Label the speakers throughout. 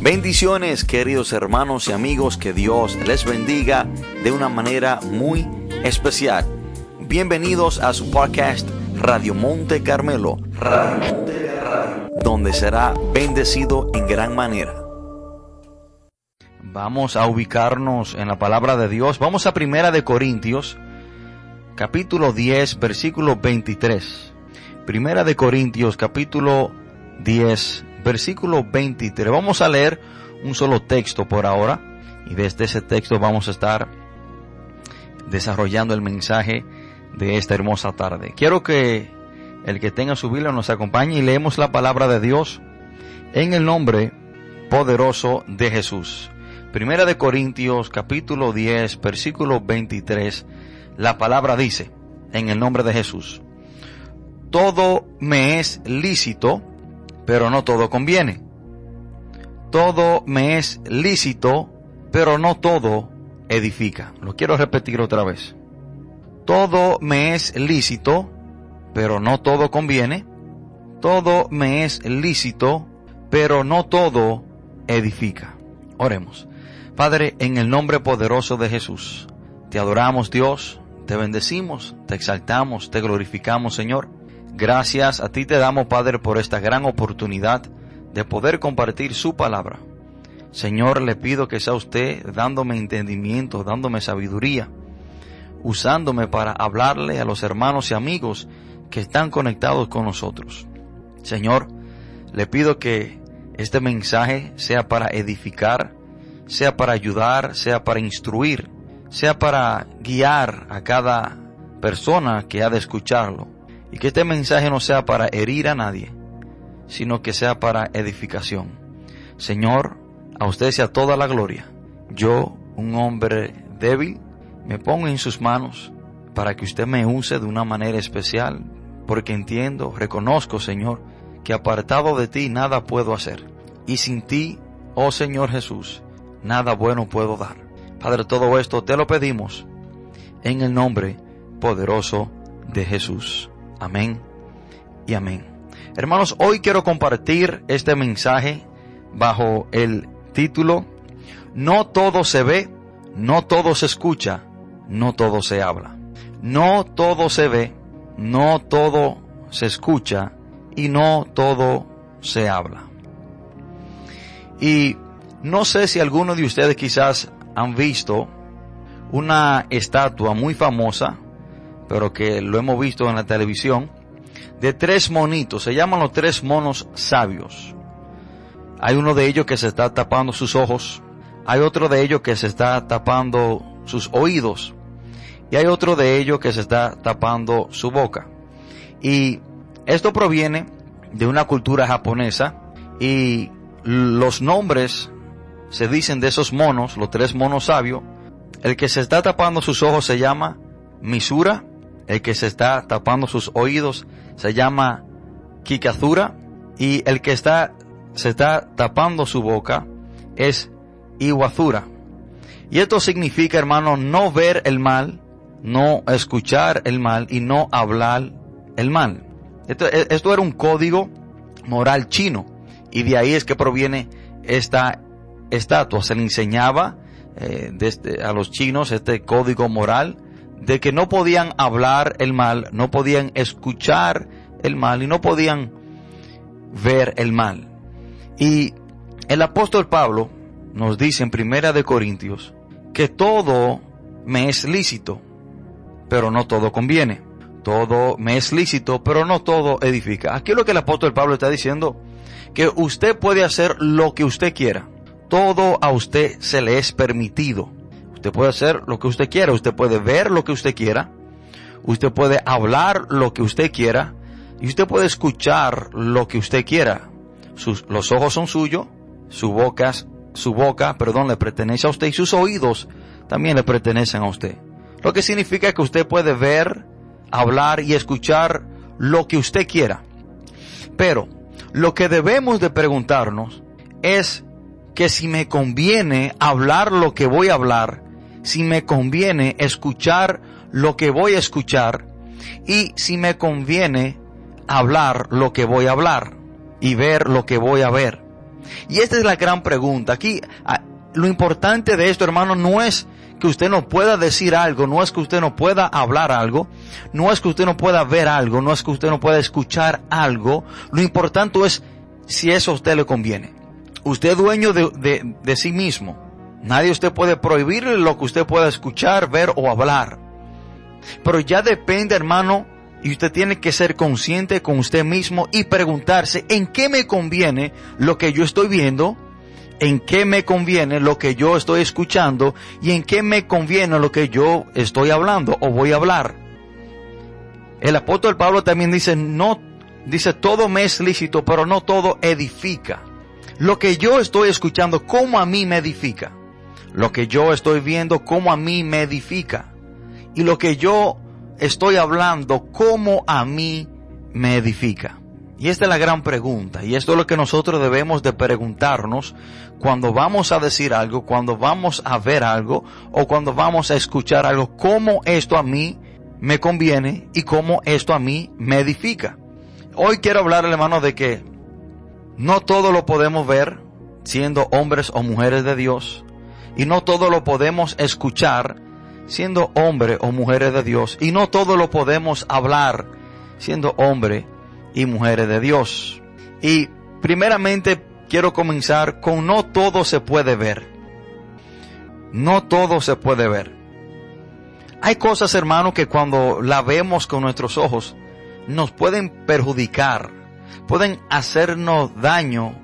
Speaker 1: Bendiciones queridos hermanos y amigos, que Dios les bendiga de una manera muy especial. Bienvenidos a su podcast Radio Monte Carmelo, donde será bendecido en gran manera. Vamos a ubicarnos en la palabra de Dios. Vamos a Primera de Corintios, capítulo 10, versículo 23. Primera de Corintios, capítulo 10, versículo 23. Vamos a leer un solo texto por ahora y desde ese texto vamos a estar desarrollando el mensaje de esta hermosa tarde. Quiero que el que tenga su Biblia nos acompañe y leemos la palabra de Dios en el nombre poderoso de Jesús. Primera de Corintios capítulo 10 versículo 23. La palabra dice, en el nombre de Jesús, todo me es lícito, pero no todo conviene. Todo me es lícito, pero no todo edifica. Lo quiero repetir otra vez. Todo me es lícito, pero no todo conviene. Todo me es lícito, pero no todo edifica. Oremos. Padre, en el nombre poderoso de Jesús, te adoramos Dios, te bendecimos, te exaltamos, te glorificamos Señor. Gracias a ti te damos, Padre, por esta gran oportunidad de poder compartir su palabra. Señor, le pido que sea usted dándome entendimiento, dándome sabiduría, usándome para hablarle a los hermanos y amigos que están conectados con nosotros. Señor, le pido que este mensaje sea para edificar, sea para ayudar, sea para instruir, sea para guiar a cada persona que ha de escucharlo y que este mensaje no sea para herir a nadie, sino que sea para edificación. Señor, a usted sea toda la gloria. Yo, un hombre débil, me pongo en sus manos para que usted me use de una manera especial, porque entiendo, reconozco, Señor, que apartado de ti nada puedo hacer. Y sin ti, oh Señor Jesús, nada bueno puedo dar. Padre, todo esto te lo pedimos en el nombre poderoso de Jesús. Amén y amén. Hermanos, hoy quiero compartir este mensaje bajo el título No todo se ve, no todo se escucha, no todo se habla. No todo se ve, no todo se escucha y no todo se habla. Y no sé si alguno de ustedes quizás han visto una estatua muy famosa pero que lo hemos visto en la televisión, de tres monitos, se llaman los tres monos sabios. Hay uno de ellos que se está tapando sus ojos, hay otro de ellos que se está tapando sus oídos y hay otro de ellos que se está tapando su boca. Y esto proviene de una cultura japonesa y los nombres se dicen de esos monos, los tres monos sabios. El que se está tapando sus ojos se llama Misura, el que se está tapando sus oídos se llama Kikazura y el que está se está tapando su boca es Iwazura. Y esto significa, hermano, no ver el mal, no escuchar el mal y no hablar el mal. Esto, esto era un código moral chino y de ahí es que proviene esta estatua. Se le enseñaba eh, desde, a los chinos este código moral de que no podían hablar el mal, no podían escuchar el mal y no podían ver el mal. Y el apóstol Pablo nos dice en Primera de Corintios que todo me es lícito, pero no todo conviene. Todo me es lícito, pero no todo edifica. Aquí lo que el apóstol Pablo está diciendo, que usted puede hacer lo que usted quiera. Todo a usted se le es permitido. Usted puede hacer lo que usted quiera, usted puede ver lo que usted quiera, usted puede hablar lo que usted quiera y usted puede escuchar lo que usted quiera. Sus, los ojos son suyos, su boca, su boca, perdón, le pertenece a usted y sus oídos también le pertenecen a usted. Lo que significa que usted puede ver, hablar y escuchar lo que usted quiera. Pero lo que debemos de preguntarnos es que si me conviene hablar lo que voy a hablar, si me conviene escuchar lo que voy a escuchar y si me conviene hablar lo que voy a hablar y ver lo que voy a ver. Y esta es la gran pregunta. Aquí, lo importante de esto, hermano, no es que usted no pueda decir algo, no es que usted no pueda hablar algo, no es que usted no pueda ver algo, no es que usted no pueda escuchar algo. Lo importante es si eso a usted le conviene. Usted es dueño de, de sí mismo. Nadie usted puede prohibirle lo que usted pueda escuchar, ver o hablar. Pero ya depende, hermano, y usted tiene que ser consciente con usted mismo y preguntarse en qué me conviene lo que yo estoy viendo, en qué me conviene lo que yo estoy escuchando y en qué me conviene lo que yo estoy hablando o voy a hablar. El apóstol Pablo también dice, no, dice, todo me es lícito, pero no todo edifica. Lo que yo estoy escuchando, ¿cómo a mí me edifica? Lo que yo estoy viendo, ¿cómo a mí me edifica? Y lo que yo estoy hablando como a mí me edifica? Y esta es la gran pregunta, y esto es lo que nosotros debemos de preguntarnos cuando vamos a decir algo, cuando vamos a ver algo, o cuando vamos a escuchar algo, cómo esto a mí me conviene y cómo esto a mí me edifica. Hoy quiero hablar, hermano, de que no todo lo podemos ver siendo hombres o mujeres de Dios, y no todo lo podemos escuchar siendo hombre o mujeres de Dios. Y no todo lo podemos hablar siendo hombre y mujeres de Dios. Y primeramente quiero comenzar con no todo se puede ver. No todo se puede ver. Hay cosas, hermano, que cuando la vemos con nuestros ojos nos pueden perjudicar, pueden hacernos daño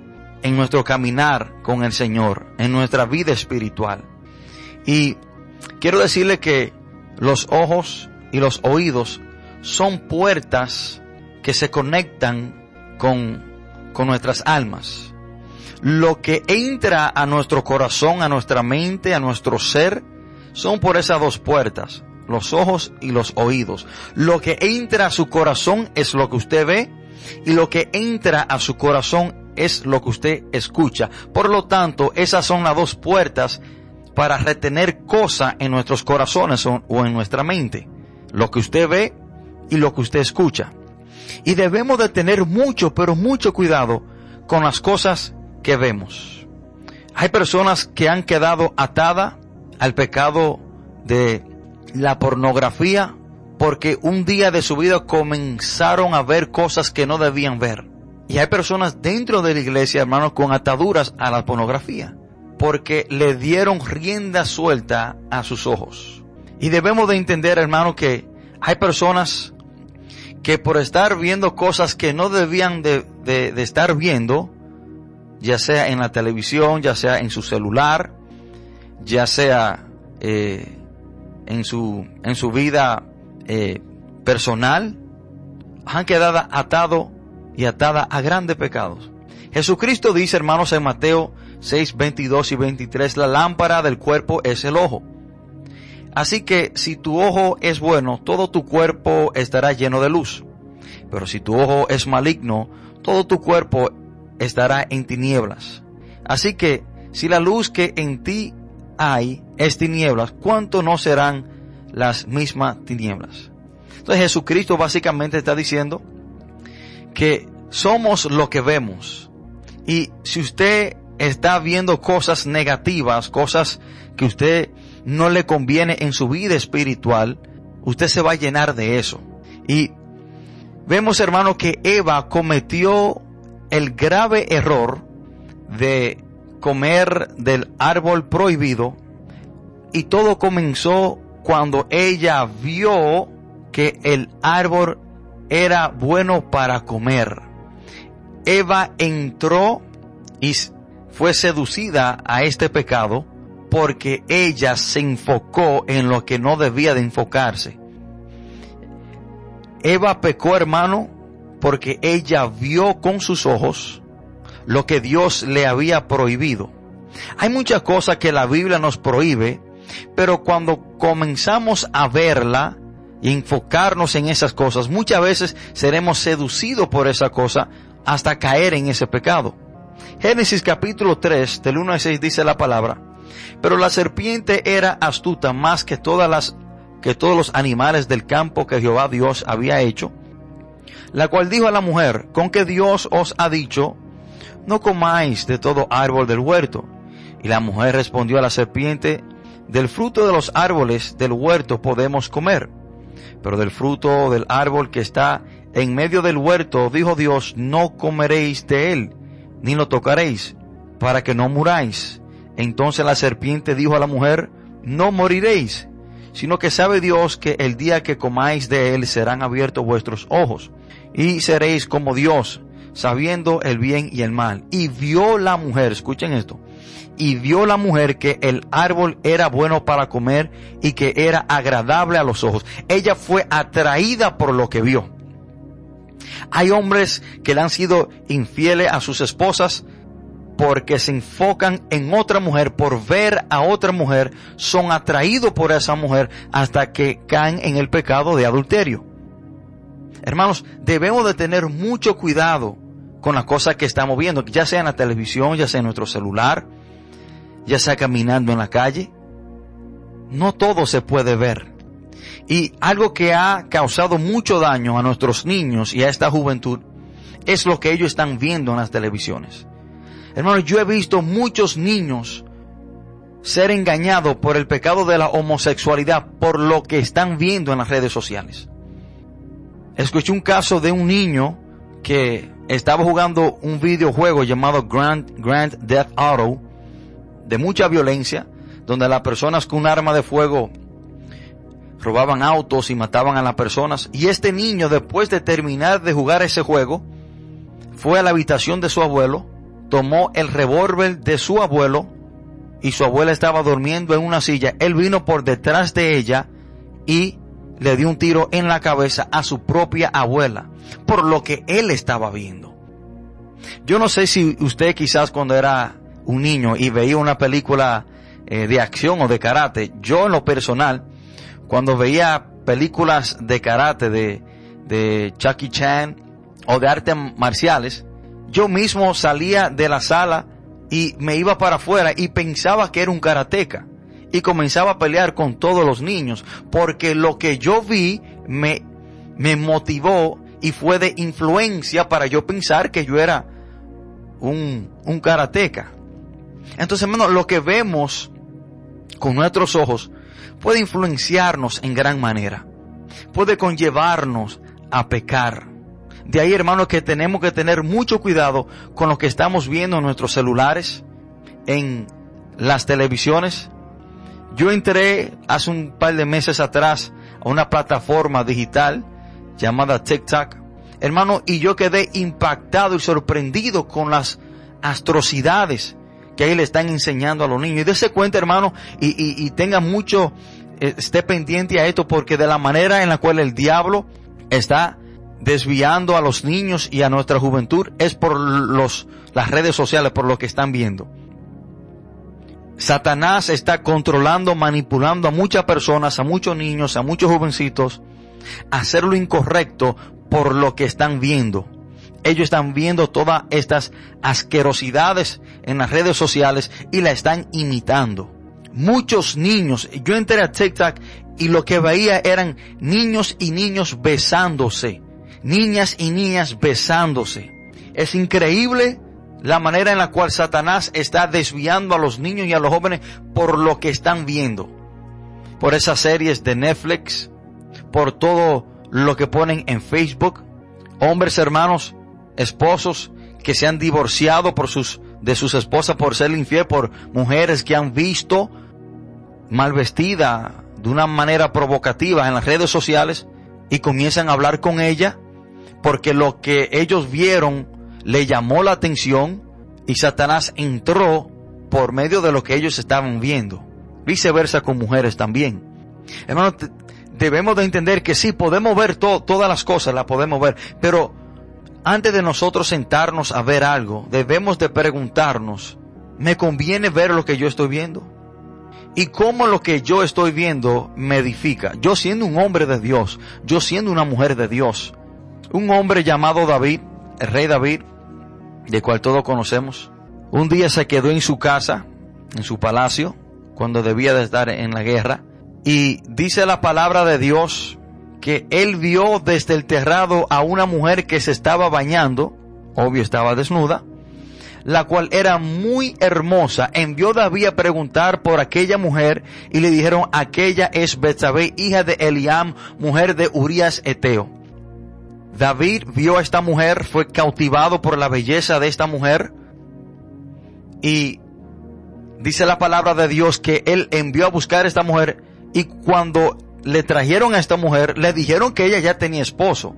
Speaker 1: en nuestro caminar con el Señor, en nuestra vida espiritual. Y Quiero decirle que los ojos y los oídos son puertas que se conectan con, con nuestras almas. Lo que entra a nuestro corazón, a nuestra mente, a nuestro ser, son por esas dos puertas, los ojos y los oídos. Lo que entra a su corazón es lo que usted ve y lo que entra a su corazón es lo que usted escucha. Por lo tanto, esas son las dos puertas para retener cosas en nuestros corazones o, en nuestra mente. Lo que usted ve y lo que usted escucha. Y debemos de tener mucho, pero mucho cuidado con las cosas que vemos. Hay personas que han quedado atadas al pecado de la pornografía porque un día de su vida comenzaron a ver cosas que no debían ver. Y hay personas dentro de la iglesia, hermanos, con ataduras a la pornografía porque le dieron rienda suelta a sus ojos. Y debemos de entender, hermano, que hay personas que por estar viendo cosas que no debían de, estar viendo, ya sea en la televisión, ya sea en su celular, ya sea eh, en, su, en su vida eh, personal, han quedado atados y atadas a grandes pecados. Jesucristo dice, hermanos, en Mateo 6, 22 y 23, la lámpara del cuerpo es el ojo. Así que si tu ojo es bueno, todo tu cuerpo estará lleno de luz. Pero si tu ojo es maligno, todo tu cuerpo estará en tinieblas. Así que si la luz que en ti hay es tinieblas, ¿cuánto no serán las mismas tinieblas? Entonces Jesucristo básicamente está diciendo que somos lo que vemos. Y si usted está viendo cosas negativas, cosas que usted no le conviene en su vida espiritual, usted se va a llenar de eso. Y vemos, hermano, que Eva cometió el grave error de comer del árbol prohibido y todo comenzó cuando ella vio que el árbol era bueno para comer. Eva entró y fue seducida a este pecado porque ella se enfocó en lo que no debía de enfocarse. Eva pecó, hermano, porque ella vio con sus ojos lo que Dios le había prohibido. Hay muchas cosas que la Biblia nos prohíbe, pero cuando comenzamos a verla y enfocarnos en esas cosas, muchas veces seremos seducidos por esa cosa hasta caer en ese pecado. Génesis capítulo 3, del 1 al 6 dice la palabra, pero la serpiente era astuta más que todas las, que todos los animales del campo que Jehová Dios había hecho, la cual dijo a la mujer, con que Dios os ha dicho, no comáis de todo árbol del huerto. Y la mujer respondió a la serpiente, del fruto de los árboles del huerto podemos comer, pero del fruto del árbol que está en medio del huerto, dijo Dios, no comeréis de él, ni lo tocaréis, para que no muráis. Entonces la serpiente dijo a la mujer, no moriréis, sino que sabe Dios que el día que comáis de él serán abiertos vuestros ojos, y seréis como Dios, sabiendo el bien y el mal. Y vio la mujer, escuchen esto, y vio la mujer que el árbol era bueno para comer y que era agradable a los ojos. Ella fue atraída por lo que vio. Hay hombres que le han sido infieles a sus esposas porque se enfocan en otra mujer, por ver a otra mujer, son atraídos por esa mujer hasta que caen en el pecado de adulterio. Hermanos, debemos de tener mucho cuidado con las cosas que estamos viendo, ya sea en la televisión, ya sea en nuestro celular, ya sea caminando en la calle. No todo se puede ver. Y algo que ha causado mucho daño a nuestros niños y a esta juventud es lo que ellos están viendo en las televisiones. Hermanos, yo he visto muchos niños ser engañados por el pecado de la homosexualidad por lo que están viendo en las redes sociales. Escuché un caso de un niño que estaba jugando un videojuego llamado Grand, Grand Death Auto de mucha violencia, donde las personas con un arma de fuego robaban autos y mataban a las personas. Y este niño, después de terminar de jugar ese juego, fue a la habitación de su abuelo, tomó el revólver de su abuelo y su abuela estaba durmiendo en una silla. Él vino por detrás de ella y le dio un tiro en la cabeza a su propia abuela por lo que él estaba viendo. Yo no sé si usted quizás cuando era un niño y veía una película eh, de acción o de karate, yo en lo personal, cuando veía películas de karate de, de Chucky Chan o de artes marciales, yo mismo salía de la sala y me iba para afuera y pensaba que era un karateca y comenzaba a pelear con todos los niños porque lo que yo vi me, me motivó y fue de influencia para yo pensar que yo era un, un karateca. Entonces, hermano, lo que vemos con nuestros ojos puede influenciarnos en gran manera. Puede conllevarnos a pecar. De ahí, hermano, que tenemos que tener mucho cuidado con lo que estamos viendo en nuestros celulares, en las televisiones. Yo entré hace un par de meses atrás a una plataforma digital llamada TikTok, hermano, y yo quedé impactado y sorprendido con las atrocidades que ahí le están enseñando a los niños. Y dése cuenta, hermano, y, tenga mucho, eh, esté pendiente a esto, porque de la manera en la cual el diablo está desviando a los niños y a nuestra juventud es por los, las redes sociales, por lo que están viendo. Satanás está controlando, manipulando a muchas personas, a muchos niños, a muchos jovencitos, a hacer lo incorrecto por lo que están viendo ellos están viendo todas estas asquerosidades en las redes sociales y la están imitando. Muchos niños, yo entré a TikTok y lo que veía eran niños y niños besándose, niñas y niñas besándose. Es increíble la manera en la cual Satanás está desviando a los niños y a los jóvenes por lo que están viendo. Por esas series de Netflix, por todo lo que ponen en Facebook. Hombres hermanos, esposos que se han divorciado por sus, de sus esposas por ser infiel, por mujeres que han visto mal vestida de una manera provocativa en las redes sociales y comienzan a hablar con ella porque lo que ellos vieron le llamó la atención y Satanás entró por medio de lo que ellos estaban viendo. Viceversa con mujeres también. Hermano, debemos de entender que sí, podemos ver todas las cosas, las podemos ver, pero antes de nosotros sentarnos a ver algo, debemos de preguntarnos, ¿me conviene ver lo que yo estoy viendo? ¿Y cómo lo que yo estoy viendo me edifica? Yo siendo un hombre de Dios, yo siendo una mujer de Dios, un hombre llamado David, el rey David, de cual todos conocemos, un día se quedó en su casa, en su palacio, cuando debía de estar en la guerra, y dice la palabra de Dios que él vio desde el terrado a una mujer que se estaba bañando, obvio estaba desnuda, la cual era muy hermosa, envió David a preguntar por aquella mujer y le dijeron, aquella es Betsabé, hija de Eliam, mujer de Urias Eteo. David vio a esta mujer, fue cautivado por la belleza de esta mujer y dice la palabra de Dios que él envió a buscar a esta mujer y cuando le trajeron a esta mujer, le dijeron que ella ya tenía esposo.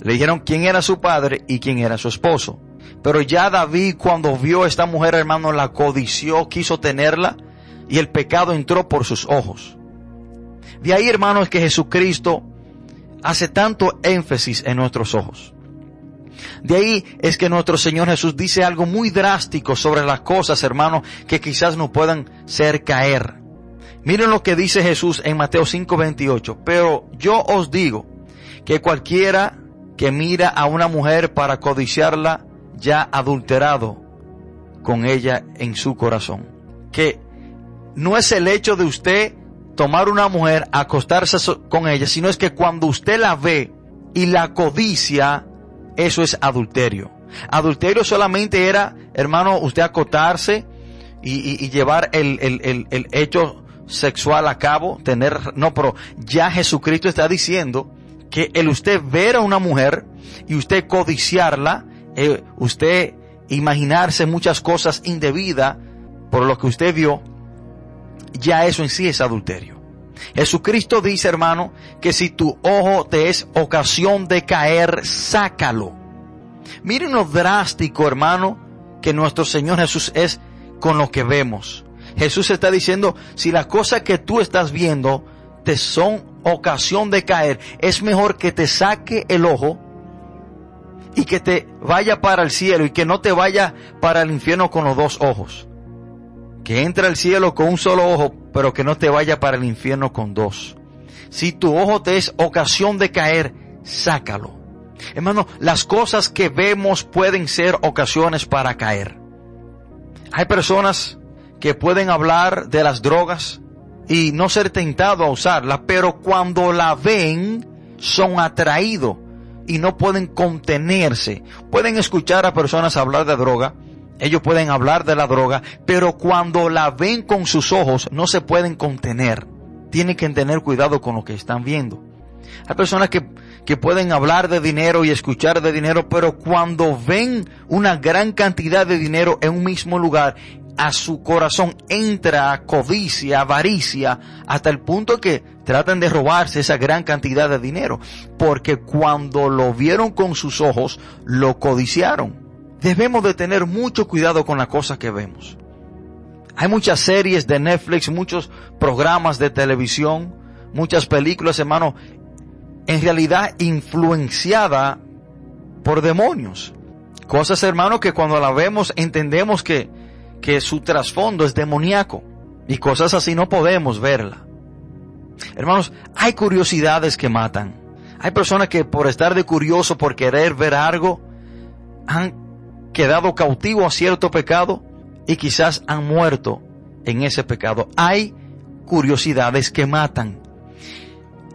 Speaker 1: Le dijeron quién era su padre y quién era su esposo. Pero ya David cuando vio a esta mujer, hermano, la codició, quiso tenerla y el pecado entró por sus ojos. De ahí, hermanos, que Jesucristo hace tanto énfasis en nuestros ojos. De ahí es que nuestro Señor Jesús dice algo muy drástico sobre las cosas, hermanos, que quizás no puedan ser caer. Miren lo que dice Jesús en Mateo 5:28. Pero yo os digo que cualquiera que mira a una mujer para codiciarla, ya adulterado con ella en su corazón. Que no es el hecho de usted tomar una mujer, acostarse con ella, sino es que cuando usted la ve y la codicia, eso es adulterio. Adulterio solamente era, hermano, usted acotarse y, llevar el, hecho sexual a cabo, tener, no, pero ya Jesucristo está diciendo que el usted ver a una mujer y usted codiciarla, eh, usted imaginarse muchas cosas indebidas por lo que usted vio, ya eso en sí es adulterio. Jesucristo dice, hermano, que si tu ojo te es ocasión de caer, sácalo. Miren lo drástico, hermano, que nuestro Señor Jesús es con lo que vemos. Jesús está diciendo, si las cosas que tú estás viendo te son ocasión de caer, es mejor que te saque el ojo y que te vaya para el cielo y que no te vaya para el infierno con los dos ojos. Que entre al cielo con un solo ojo, pero que no te vaya para el infierno con dos. Si tu ojo te es ocasión de caer, sácalo. Hermano, las cosas que vemos pueden ser ocasiones para caer. Hay personas que pueden hablar de las drogas, y no ser tentado a usarla, pero cuando la ven son atraídos y no pueden contenerse. Pueden escuchar a personas hablar de droga, ellos pueden hablar de la droga, pero cuando la ven con sus ojos no se pueden contener. Tienen que tener cuidado con lo que están viendo. Hay personas que, que pueden hablar de dinero y escuchar de dinero, pero cuando ven una gran cantidad de dinero en un mismo lugar, a su corazón entra codicia, avaricia, hasta el punto que tratan de robarse esa gran cantidad de dinero, porque cuando lo vieron con sus ojos, lo codiciaron. Debemos de tener mucho cuidado con las cosas que vemos. Hay muchas series de Netflix, muchos programas de televisión, muchas películas, hermano, en realidad influenciada por demonios. Cosas, hermano, que cuando la vemos entendemos que que su trasfondo es demoníaco y cosas así no podemos verla. Hermanos, hay curiosidades que matan. Hay personas que por estar de curioso, por querer ver algo, han quedado cautivo a cierto pecado y quizás han muerto en ese pecado. Hay curiosidades que matan.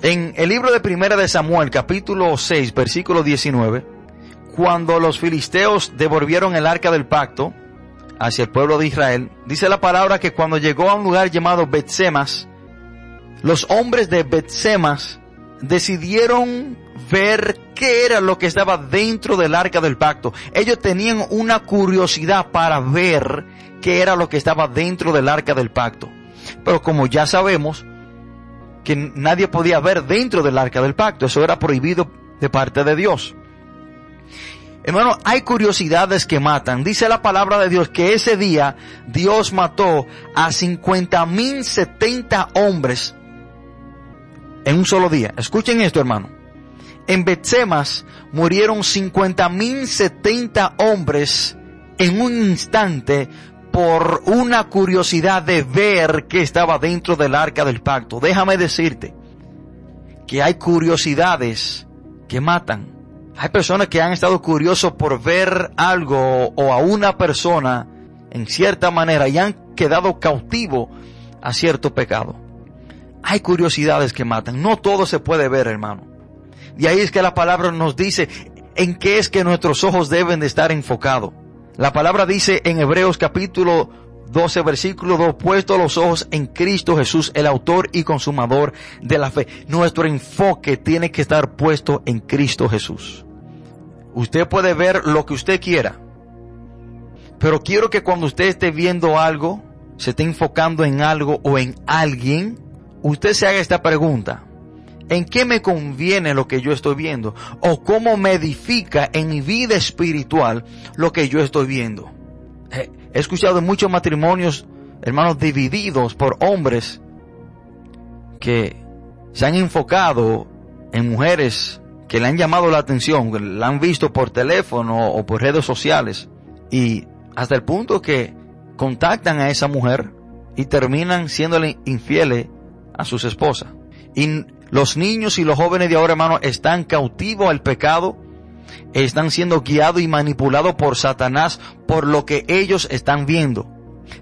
Speaker 1: En el libro de Primera de Samuel, capítulo 6, versículo 19, cuando los filisteos devolvieron el arca del pacto, hacia el pueblo de Israel, dice la palabra que cuando llegó a un lugar llamado Betsemas, los hombres de Betsemas decidieron ver qué era lo que estaba dentro del arca del pacto. Ellos tenían una curiosidad para ver qué era lo que estaba dentro del arca del pacto. Pero como ya sabemos que nadie podía ver dentro del arca del pacto, eso era prohibido de parte de Dios. Hermano, hay curiosidades que matan. Dice la palabra de Dios que ese día Dios mató a 50 mil 70 hombres en un solo día. Escuchen esto, hermano. En Betsemas murieron 50 mil 70 hombres en un instante por una curiosidad de ver qué estaba dentro del arca del pacto. Déjame decirte que hay curiosidades que matan. Hay personas que han estado curiosos por ver algo o a una persona en cierta manera y han quedado cautivos a cierto pecado. Hay curiosidades que matan. No todo se puede ver, hermano. Y ahí es que la palabra nos dice en qué es que nuestros ojos deben de estar enfocados. La palabra dice en Hebreos capítulo 12 versículo 2, puesto los ojos en Cristo Jesús, el autor y consumador de la fe. Nuestro enfoque tiene que estar puesto en Cristo Jesús. Usted puede ver lo que usted quiera, pero quiero que cuando usted esté viendo algo, se esté enfocando en algo o en alguien, usted se haga esta pregunta. ¿En qué me conviene lo que yo estoy viendo? ¿O cómo me edifica en mi vida espiritual lo que yo estoy viendo? Eh, he escuchado muchos matrimonios, hermanos, divididos por hombres que se han enfocado en mujeres que le han llamado la atención, la han visto por teléfono o por redes sociales y hasta el punto que contactan a esa mujer y terminan siéndole infieles a sus esposas. Los niños y los jóvenes de ahora, hermano, están cautivos al pecado, están siendo guiados y manipulados por Satanás por lo que ellos están viendo.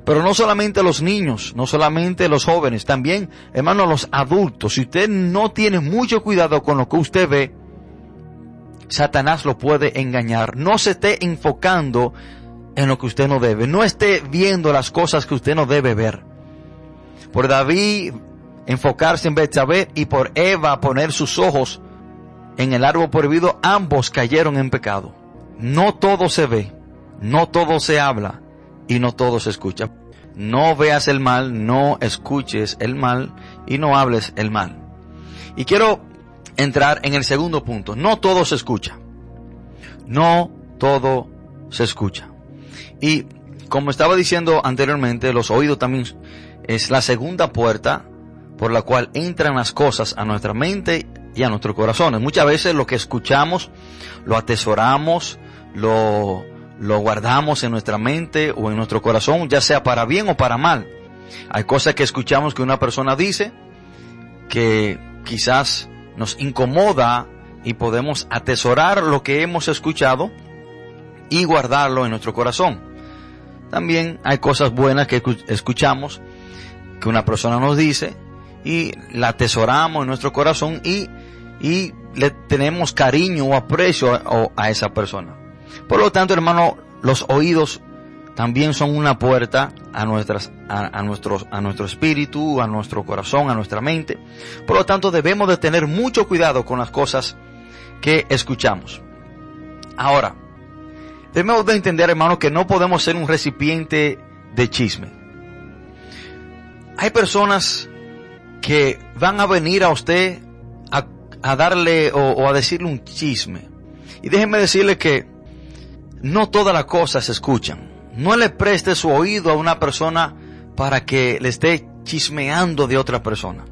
Speaker 1: Pero no solamente los niños, no solamente los jóvenes, también, hermano, los adultos. Si usted no tiene mucho cuidado con lo que usted ve, Satanás lo puede engañar. No se esté enfocando en lo que usted no debe. No esté viendo las cosas que usted no debe ver. Por David enfocarse en Betsabé y por Eva poner sus ojos en el árbol prohibido, ambos cayeron en pecado. No todo se ve, no todo se habla y no todo se escucha. No veas el mal, no escuches el mal y no hables el mal. Y quiero entrar en el segundo punto. No todo se escucha. No todo se escucha. Y como estaba diciendo anteriormente, los oídos también es la segunda puerta por la cual entran las cosas a nuestra mente y a nuestros corazones. Muchas veces lo que escuchamos lo atesoramos, lo, lo guardamos en nuestra mente o en nuestro corazón, ya sea para bien o para mal. Hay cosas que escuchamos que una persona dice que quizás nos incomoda y podemos atesorar lo que hemos escuchado y guardarlo en nuestro corazón. También hay cosas buenas que escuchamos que una persona nos dice y la atesoramos en nuestro corazón y, y le tenemos cariño o aprecio a, a esa persona. Por lo tanto, hermano, los oídos también son una puerta a nuestras, a, nuestros, a nuestro espíritu, a nuestro corazón, a nuestra mente. Por lo tanto, debemos de tener mucho cuidado con las cosas que escuchamos. Ahora, debemos de entender, hermano, que no podemos ser un recipiente de chisme. Hay personas que van a venir a usted a, darle o, o a decirle un chisme. Y déjenme decirle que no todas las cosas se escuchan. No le preste su oído a una persona para que le esté chismeando de otra persona.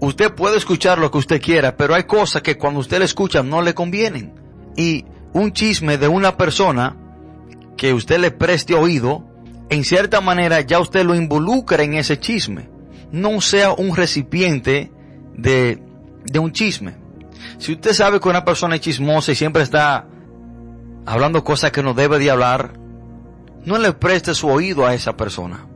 Speaker 1: Usted puede escuchar lo que usted quiera, pero hay cosas que cuando usted le escucha no le convienen. Y un chisme de una persona que usted le preste oído, en cierta manera ya usted lo involucra en ese chisme. No sea un recipiente de, de un chisme. Si usted sabe que una persona es chismosa y siempre está hablando cosas que no debe de hablar, no le preste su oído a esa persona.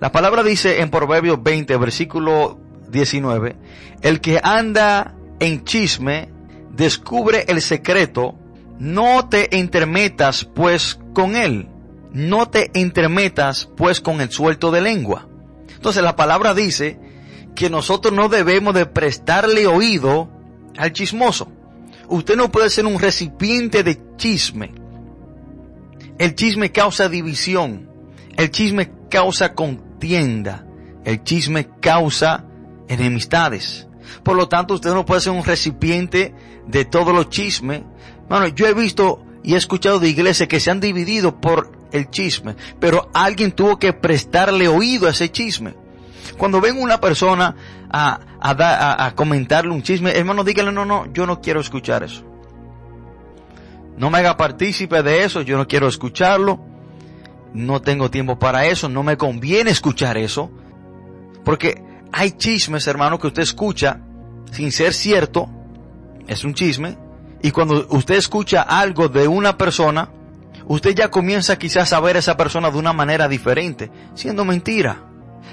Speaker 1: La palabra dice en Proverbios 20, versículo 19, el que anda en chisme descubre el secreto, no te entremetas pues con él, no te entremetas pues con el suelto de lengua. Entonces la palabra dice que nosotros no debemos de prestarle oído al chismoso. Usted no puede ser un recipiente de chisme. El chisme causa división. El chisme causa contienda. El chisme causa enemistades. Por lo tanto, usted no puede ser un recipiente de todos los chismes. Bueno, yo he visto y he escuchado de iglesias que se han dividido por el chisme, pero alguien tuvo que prestarle oído a ese chisme. Cuando ven una persona a, a, comentarle un chisme, hermano, dígale, no, no, yo no quiero escuchar eso. No me haga partícipe de eso, yo no quiero escucharlo. No tengo tiempo para eso, no me conviene escuchar eso. Porque hay chismes, hermano, que usted escucha sin ser cierto. Es un chisme. Y cuando usted escucha algo de una persona, usted ya comienza quizás a ver a esa persona de una manera diferente, siendo mentira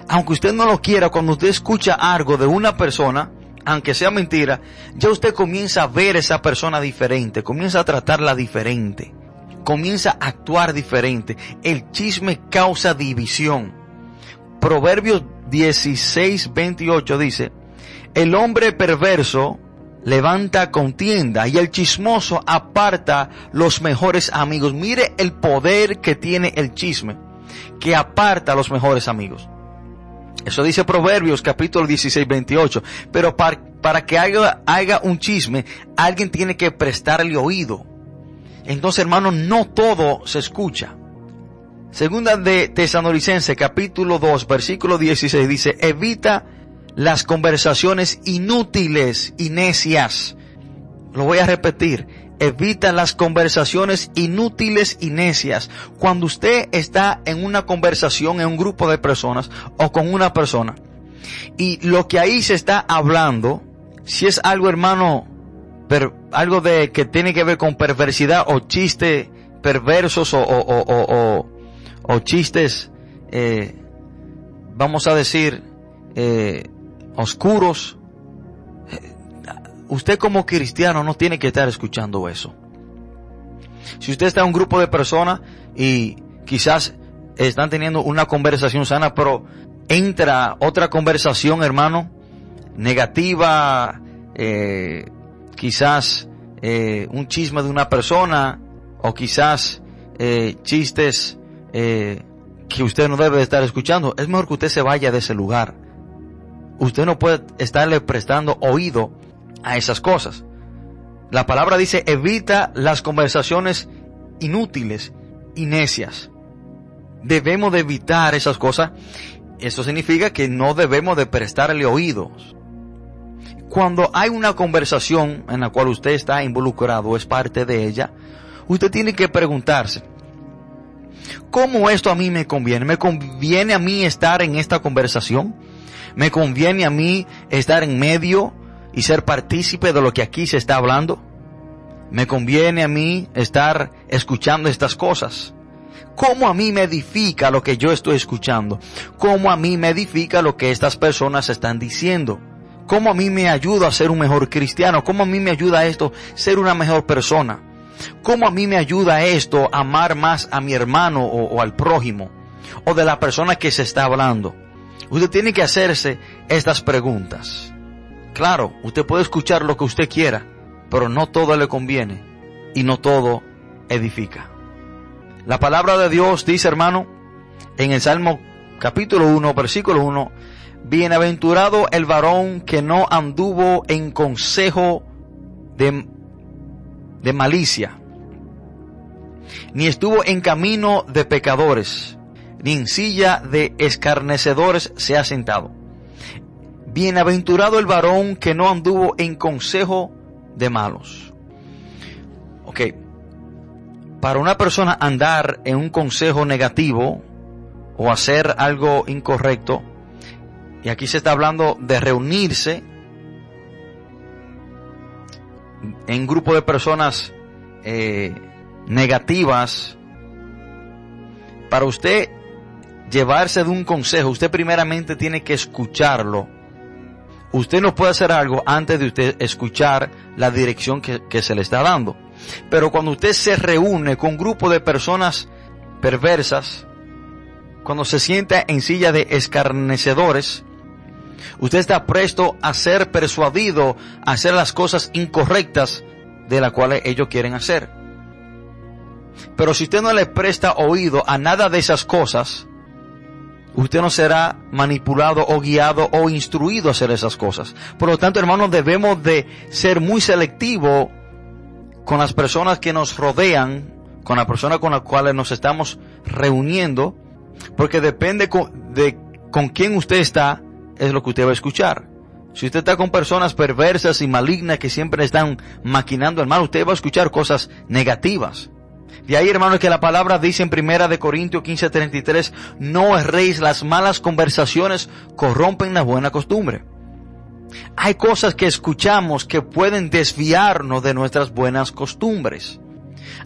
Speaker 1: aunque usted no lo quiera, cuando usted escucha algo de una persona, aunque sea mentira, ya usted comienza a ver a esa persona diferente, comienza a tratarla diferente. comienza a actuar diferente. El chisme causa división. Proverbios 16, 28 dice, el hombre perverso levanta contienda y el chismoso aparta los mejores amigos. Mire el poder que tiene el chisme, que aparta a los mejores amigos. Eso dice Proverbios capítulo 16, 28. Pero para, para que haga, haga un chisme, alguien tiene que prestarle oído. Entonces, hermano, no todo se escucha. Segunda de Tesanolicense capítulo 2, versículo 16 dice, evita las conversaciones inútiles y necias. Lo voy a repetir. Evita las conversaciones inútiles y necias. Cuando usted está en una conversación en un grupo de personas o con una persona y lo que ahí se está hablando, si es algo hermano, algo de que tiene que ver con perversidad o chistes perversos o, o, chistes, eh, vamos a decir, eh, oscuros. Usted como cristiano no tiene que estar escuchando eso. Si usted está en un grupo de personas y quizás están teniendo una conversación sana, pero entra otra conversación, hermano, negativa, eh, quizás eh, un chisme de una persona o quizás eh, chistes que usted no debe estar escuchando, es mejor que usted se vaya de ese lugar usted no puede estarle prestando oído a esas cosas. La palabra dice, evita las conversaciones inútiles y necias. Debemos de evitar esas cosas. Esto significa que no debemos de prestarle oídos. Cuando hay una conversación en la cual usted está involucrado, es parte de ella, usted tiene que preguntarse, ¿cómo esto a mí me conviene? ¿Me conviene a mí estar en esta conversación? ¿Me conviene a mí estar en medio y ser partícipe de lo que aquí se está hablando? ¿Me conviene a mí estar escuchando estas cosas? ¿Cómo a mí me edifica lo que yo estoy escuchando? ¿Cómo a mí me edifica lo que estas personas están diciendo? ¿Cómo a mí me ayuda a ser un mejor cristiano? ¿Cómo a mí me ayuda esto ser una mejor persona? ¿Cómo a mí me ayuda esto amar más a mi hermano o, o al prójimo? O de la persona que se está hablando. Usted tiene que hacerse estas preguntas. Claro, usted puede escuchar lo que usted quiera, pero no todo le conviene y no todo edifica. La palabra de Dios dice, hermano, en el Salmo capítulo 1, versículo 1, Bienaventurado el varón que no anduvo en consejo de, de malicia, ni estuvo en camino de pecadores ni en silla de escarnecedores se ha sentado. Bienaventurado el varón que no anduvo en consejo de malos. Ok. Para una persona andar en un consejo negativo o hacer algo incorrecto, y aquí se está hablando de reunirse en grupo de personas eh, negativas, para usted llevarse de un consejo, usted primeramente tiene que escucharlo. Usted no puede hacer algo antes de usted escuchar la dirección que, se le está dando. Pero cuando usted se reúne con un grupo de personas perversas, cuando se sienta en silla de escarnecedores, usted está presto a ser persuadido a hacer las cosas incorrectas de las cuales ellos quieren hacer. Pero si usted no le presta oído a nada de esas cosas, usted no será manipulado o guiado o instruido a hacer esas cosas. Por lo tanto, hermanos, debemos de ser muy selectivos con las personas que nos rodean, con la persona con la cual nos estamos reuniendo, porque depende de con quién usted está, es lo que usted va a escuchar. Si usted está con personas perversas y malignas que siempre están maquinando el mal, usted va a escuchar cosas negativas. De ahí, hermanos, que la palabra dice en primera de Corintios 15:33, no erréis, las malas conversaciones corrompen la buena costumbre. Hay cosas que escuchamos que pueden desviarnos de nuestras buenas costumbres.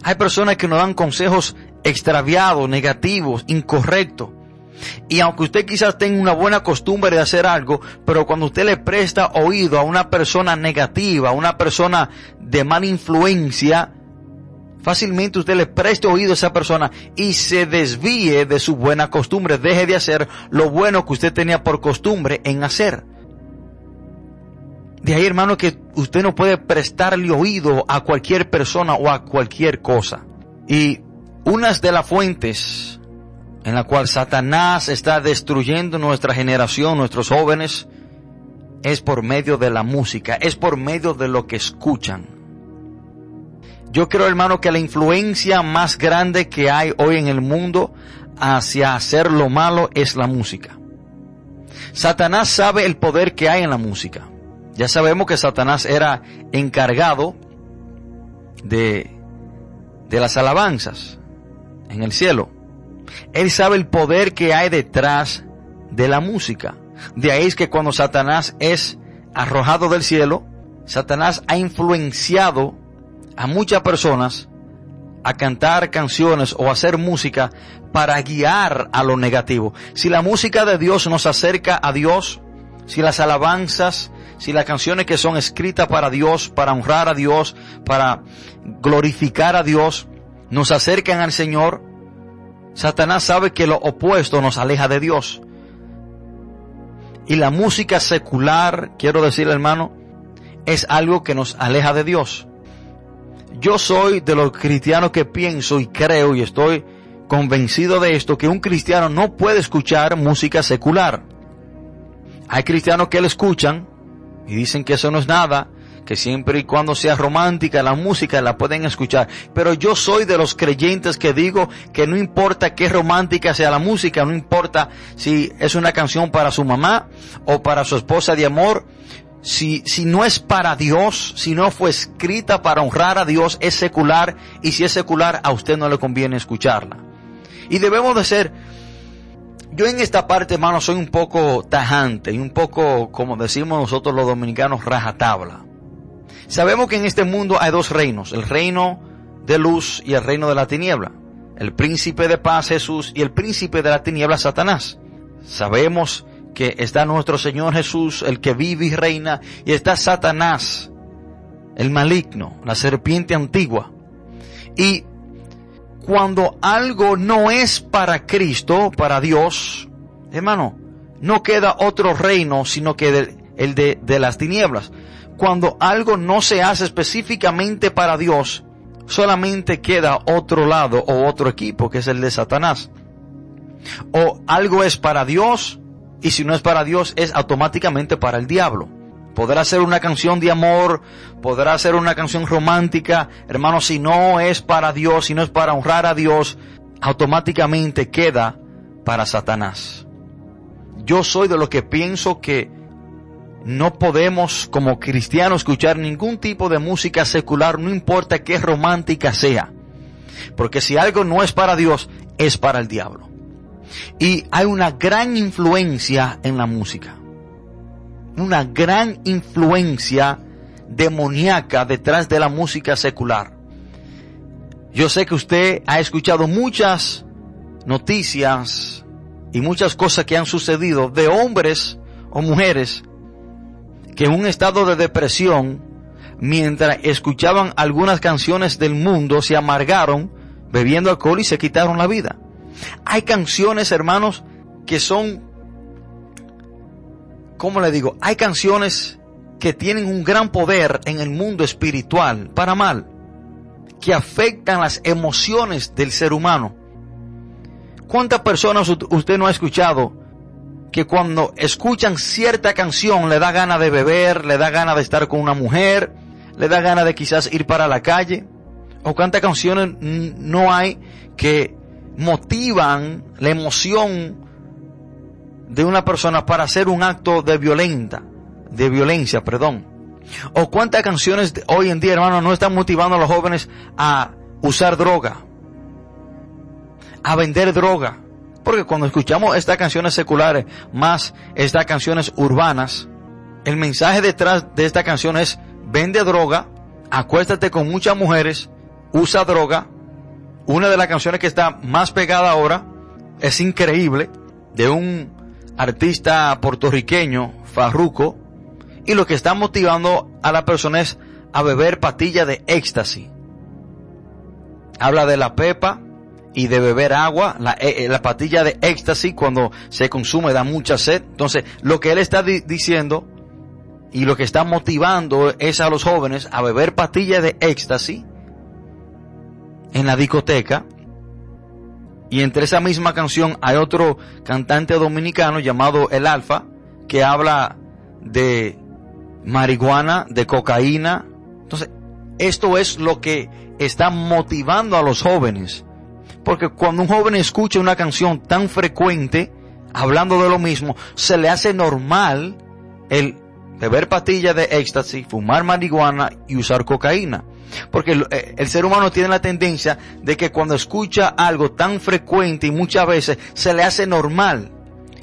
Speaker 1: Hay personas que nos dan consejos extraviados, negativos, incorrectos. Y aunque usted quizás tenga una buena costumbre de hacer algo, pero cuando usted le presta oído a una persona negativa, a una persona de mala influencia, Fácilmente usted le preste oído a esa persona y se desvíe de su buena costumbre, deje de hacer lo bueno que usted tenía por costumbre en hacer. De ahí, hermano, que usted no puede prestarle oído a cualquier persona o a cualquier cosa. Y unas de las fuentes en la cual Satanás está destruyendo nuestra generación, nuestros jóvenes, es por medio de la música, es por medio de lo que escuchan. Yo creo, hermano, que la influencia más grande que hay hoy en el mundo hacia hacer lo malo es la música. Satanás sabe el poder que hay en la música. Ya sabemos que Satanás era encargado de, de las alabanzas en el cielo. Él sabe el poder que hay detrás de la música. De ahí es que cuando Satanás es arrojado del cielo, Satanás ha influenciado a muchas personas a cantar canciones o hacer música para guiar a lo negativo. Si la música de Dios nos acerca a Dios, si las alabanzas, si las canciones que son escritas para Dios, para honrar a Dios, para glorificar a Dios, nos acercan al Señor, Satanás sabe que lo opuesto nos aleja de Dios. Y la música secular, quiero decir hermano, es algo que nos aleja de Dios. Yo soy de los cristianos que pienso y creo y estoy convencido de esto, que un cristiano no puede escuchar música secular. Hay cristianos que le escuchan y dicen que eso no es nada, que siempre y cuando sea romántica la música la pueden escuchar. Pero yo soy de los creyentes que digo que no importa qué romántica sea la música, no importa si es una canción para su mamá o para su esposa de amor, si, si no es para Dios, si no fue escrita para honrar a Dios, es secular y si es secular a usted no le conviene escucharla. Y debemos de ser, yo en esta parte hermano soy un poco tajante y un poco, como decimos nosotros los dominicanos, rajatabla. Sabemos que en este mundo hay dos reinos, el reino de luz y el reino de la tiniebla. El príncipe de paz Jesús y el príncipe de la tiniebla Satanás. Sabemos que está nuestro Señor Jesús, el que vive y reina, y está Satanás, el maligno, la serpiente antigua. Y cuando algo no es para Cristo, para Dios, hermano, no queda otro reino sino que el de, las tinieblas cuando algo no se hace específicamente para Dios, solamente queda otro lado o otro equipo, que es el de Satanás. O algo es para Dios, y si no es para Dios, es automáticamente para el diablo. Podrá ser una canción de amor, podrá ser una canción romántica, hermano, si no es para Dios, si no es para honrar a Dios, automáticamente queda para Satanás. Yo soy de los que pienso que no podemos como cristianos escuchar ningún tipo de música secular, no importa qué romántica sea. Porque si algo no es para Dios, es para el diablo. Y hay una gran influencia en la música. Una gran influencia demoníaca detrás de la música secular. Yo sé que usted ha escuchado muchas noticias y muchas cosas que han sucedido de hombres o mujeres que en un estado de depresión, mientras escuchaban algunas canciones del mundo, se amargaron bebiendo alcohol y se quitaron la vida. Hay canciones, hermanos, que son, ¿cómo le digo? Hay canciones que tienen un gran poder en el mundo espiritual, para mal, que afectan las emociones del ser humano. ¿Cuántas personas usted no ha escuchado que cuando escuchan cierta canción le da gana de beber, le da gana de estar con una mujer, le da gana de quizás ir para la calle. O cuántas canciones no hay que motivan la emoción de una persona para hacer un acto de violenta, de violencia, perdón. O cuántas canciones hoy en día, hermano, no están motivando a los jóvenes a usar droga, a vender droga, porque cuando escuchamos estas canciones seculares, más estas canciones urbanas, el mensaje detrás de esta canción es, vende droga, acuéstate con muchas mujeres, usa droga. Una de las canciones que está más pegada ahora es increíble, de un artista puertorriqueño, Farruco, y lo que está motivando a la persona es a beber patillas de éxtasis. habla de la pepa y de beber agua, la, eh, la pastilla de éxtasis cuando se consume da mucha sed. Entonces, lo que él está diciendo y lo que está motivando es a los jóvenes a beber pastillas de éxtasis en la discoteca. Y entre esa misma canción hay otro cantante dominicano llamado El Alfa que habla de marihuana, de cocaína. Entonces, esto es lo que está motivando a los jóvenes. Porque cuando un joven escucha una canción tan frecuente, hablando de lo mismo, se le hace normal el beber pastillas de éxtasis, fumar marihuana y usar cocaína. Porque el, eh, el, ser humano tiene la tendencia de que cuando escucha algo tan frecuente y muchas veces se le hace normal.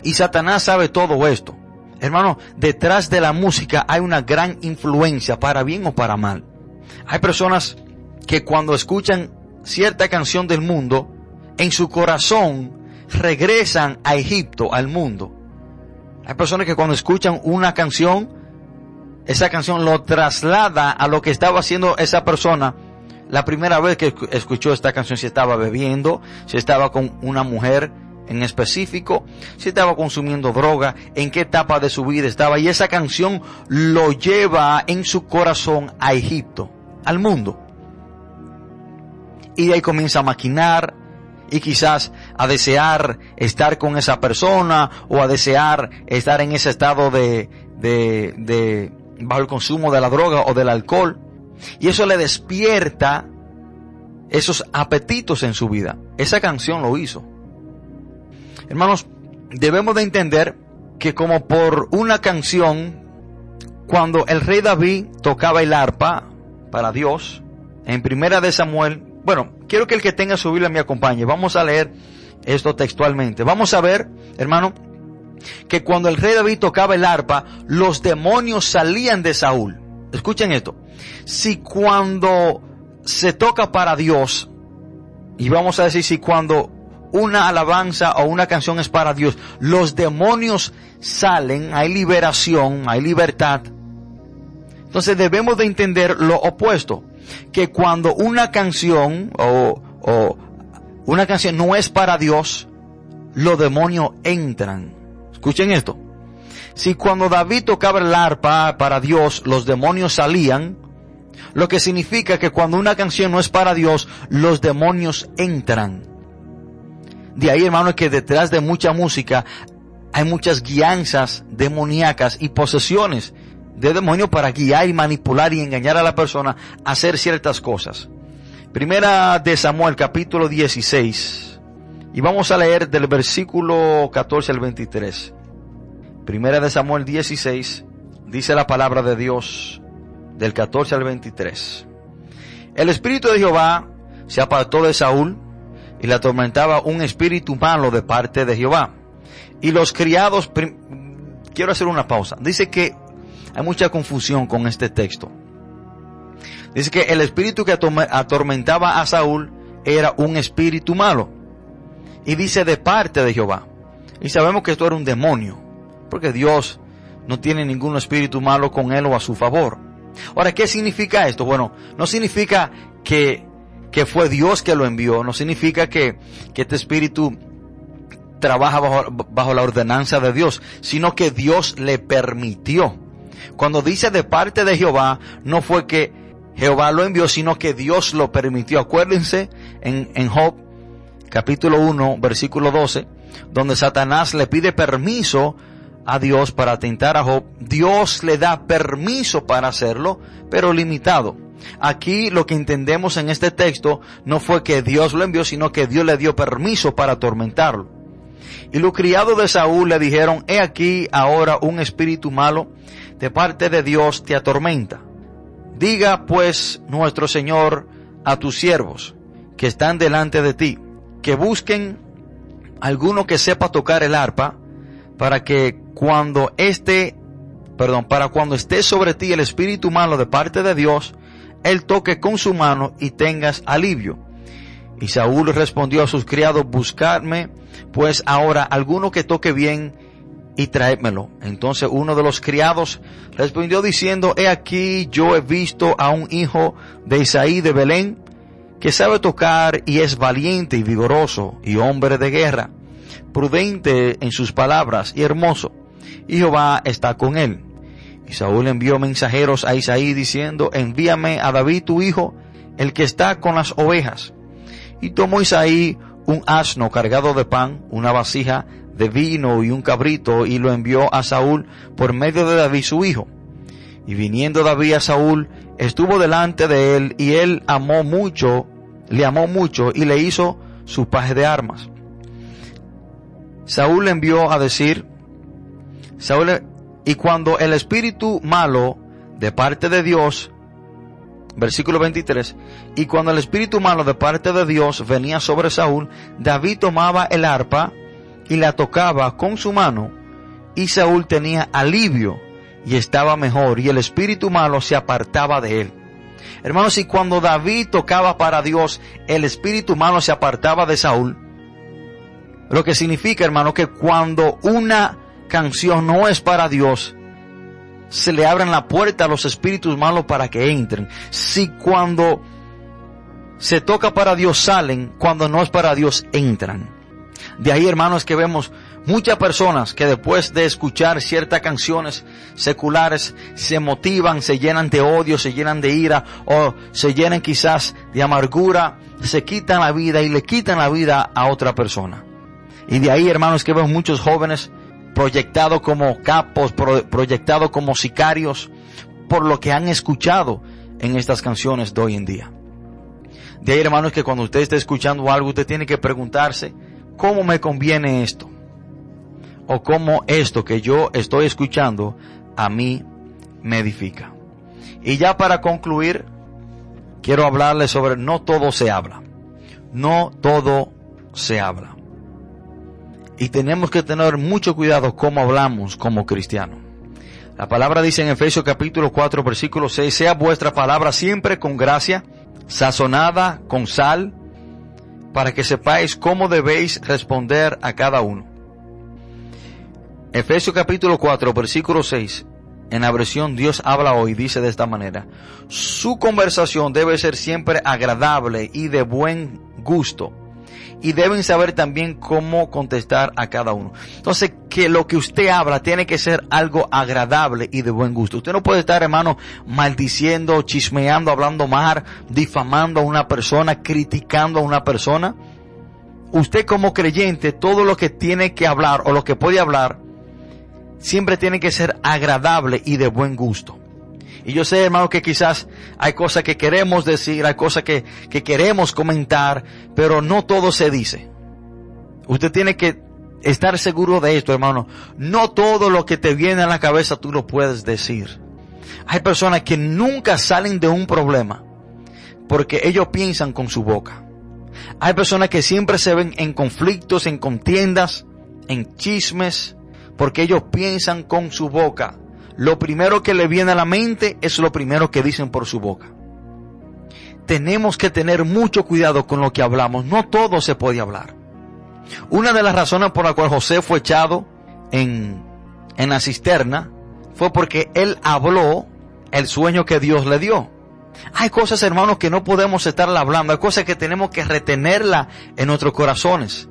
Speaker 1: Y Satanás sabe todo esto. Hermano, detrás de la música hay una gran influencia, para bien o para mal. Hay personas que cuando escuchan cierta canción del mundo, en su corazón regresan a Egipto, al mundo. Hay personas que cuando escuchan una canción, esa canción lo traslada a lo que estaba haciendo esa persona la primera vez que escuchó esta canción, si estaba bebiendo, si estaba con una mujer en específico, si estaba consumiendo droga, en qué etapa de su vida estaba. Y esa canción lo lleva en su corazón a Egipto, al mundo. Y de ahí comienza a maquinar y quizás a desear estar con esa persona o a desear estar en ese estado de, de, de bajo el consumo de la droga o del alcohol. Y eso le despierta esos apetitos en su vida. Esa canción lo hizo. Hermanos, debemos de entender que como por una canción, cuando el rey David tocaba el arpa para Dios, en primera de Samuel, bueno, quiero que el que tenga su Biblia me acompañe. Vamos a leer esto textualmente. Vamos a ver, hermano, que cuando el rey David tocaba el arpa, los demonios salían de Saúl. Escuchen esto. Si cuando se toca para Dios, y vamos a decir si cuando una alabanza o una canción es para Dios, los demonios salen, hay liberación, hay libertad. Entonces debemos de entender lo opuesto, que cuando una canción o, o una canción no es para Dios, los demonios entran. Escuchen esto. Si cuando David tocaba el arpa para Dios, los demonios salían, lo que significa que cuando una canción no es para Dios, los demonios entran. De ahí, hermano, que detrás de mucha música hay muchas guianzas demoníacas y posesiones de demonios para guiar y manipular y engañar a la persona a hacer ciertas cosas. Primera de Samuel capítulo 16. Y vamos a leer del versículo 14 al 23. Primera de Samuel 16. Dice la palabra de Dios del 14 al 23. El espíritu de Jehová se apartó de Saúl y le atormentaba un espíritu malo de parte de Jehová. Y los criados, quiero hacer una pausa, dice que hay mucha confusión con este texto. Dice que el espíritu que atormentaba a Saúl era un espíritu malo. Y dice de parte de Jehová. Y sabemos que esto era un demonio. Porque Dios no tiene ningún espíritu malo con él o a su favor. Ahora, ¿qué significa esto? Bueno, no significa que que fue Dios que lo envió, no significa que, que este espíritu trabaja bajo, bajo la ordenanza de Dios, sino que Dios le permitió. Cuando dice de parte de Jehová, no fue que Jehová lo envió, sino que Dios lo permitió. Acuérdense en, en Job capítulo 1, versículo 12, donde Satanás le pide permiso a Dios para atentar a Job. Dios le da permiso para hacerlo, pero limitado. Aquí lo que entendemos en este texto no fue que Dios lo envió, sino que Dios le dio permiso para atormentarlo. Y los criados de Saúl le dijeron, he aquí ahora un espíritu malo de parte de Dios te atormenta. Diga pues nuestro Señor a tus siervos que están delante de ti, que busquen alguno que sepa tocar el arpa, para que cuando esté, perdón, para cuando esté sobre ti el espíritu malo de parte de Dios, él toque con su mano y tengas alivio. Y Saúl respondió a sus criados, buscadme pues ahora alguno que toque bien y traédmelo. Entonces uno de los criados respondió diciendo, he aquí yo he visto a un hijo de Isaí de Belén que sabe tocar y es valiente y vigoroso y hombre de guerra, prudente en sus palabras y hermoso, y Jehová está con él. Y Saúl envió mensajeros a Isaí diciendo, envíame a David tu hijo, el que está con las ovejas. Y tomó Isaí un asno cargado de pan, una vasija de vino y un cabrito, y lo envió a Saúl por medio de David su hijo. Y viniendo David a Saúl, estuvo delante de él, y él amó mucho, le amó mucho, y le hizo su paje de armas. Saúl le envió a decir, Saúl, y cuando el espíritu malo de parte de Dios versículo 23, y cuando el espíritu malo de parte de Dios venía sobre Saúl, David tomaba el arpa y la tocaba con su mano, y Saúl tenía alivio y estaba mejor, y el espíritu malo se apartaba de él. Hermanos, y cuando David tocaba para Dios, el espíritu malo se apartaba de Saúl. Lo que significa, hermano, que cuando una canción no es para Dios, se le abren la puerta a los espíritus malos para que entren. Si cuando se toca para Dios salen, cuando no es para Dios entran. De ahí, hermanos, que vemos muchas personas que después de escuchar ciertas canciones seculares se motivan, se llenan de odio, se llenan de ira o se llenan quizás de amargura, se quitan la vida y le quitan la vida a otra persona. Y de ahí, hermanos, que vemos muchos jóvenes proyectados como capos, proyectados como sicarios, por lo que han escuchado en estas canciones de hoy en día. De ahí, hermanos, que cuando usted esté escuchando algo, usted tiene que preguntarse, ¿cómo me conviene esto? O cómo esto que yo estoy escuchando a mí me edifica. Y ya para concluir, quiero hablarle sobre no todo se habla. No todo se habla. Y tenemos que tener mucho cuidado cómo hablamos como cristianos. La palabra dice en Efesios capítulo 4 versículo 6, sea vuestra palabra siempre con gracia, sazonada con sal, para que sepáis cómo debéis responder a cada uno. Efesios capítulo 4 versículo 6, en la versión Dios habla hoy, dice de esta manera, su conversación debe ser siempre agradable y de buen gusto y deben saber también cómo contestar a cada uno. Entonces, que lo que usted habla tiene que ser algo agradable y de buen gusto. Usted no puede estar, hermano, maldiciendo, chismeando, hablando mal, difamando a una persona, criticando a una persona. Usted como creyente, todo lo que tiene que hablar o lo que puede hablar, siempre tiene que ser agradable y de buen gusto. Y yo sé, hermano, que quizás hay cosas que queremos decir, hay cosas que, que queremos comentar, pero no todo se dice. Usted tiene que estar seguro de esto, hermano. No todo lo que te viene a la cabeza tú lo puedes decir. Hay personas que nunca salen de un problema porque ellos piensan con su boca. Hay personas que siempre se ven en conflictos, en contiendas, en chismes, porque ellos piensan con su boca lo primero que le viene a la mente es lo primero que dicen por su boca. Tenemos que tener mucho cuidado con lo que hablamos. No todo se puede hablar. Una de las razones por la cual José fue echado en, en la cisterna fue porque él habló el sueño que Dios le dio. Hay cosas, hermanos, que no podemos estar hablando. Hay cosas que tenemos que retenerla en nuestros corazones.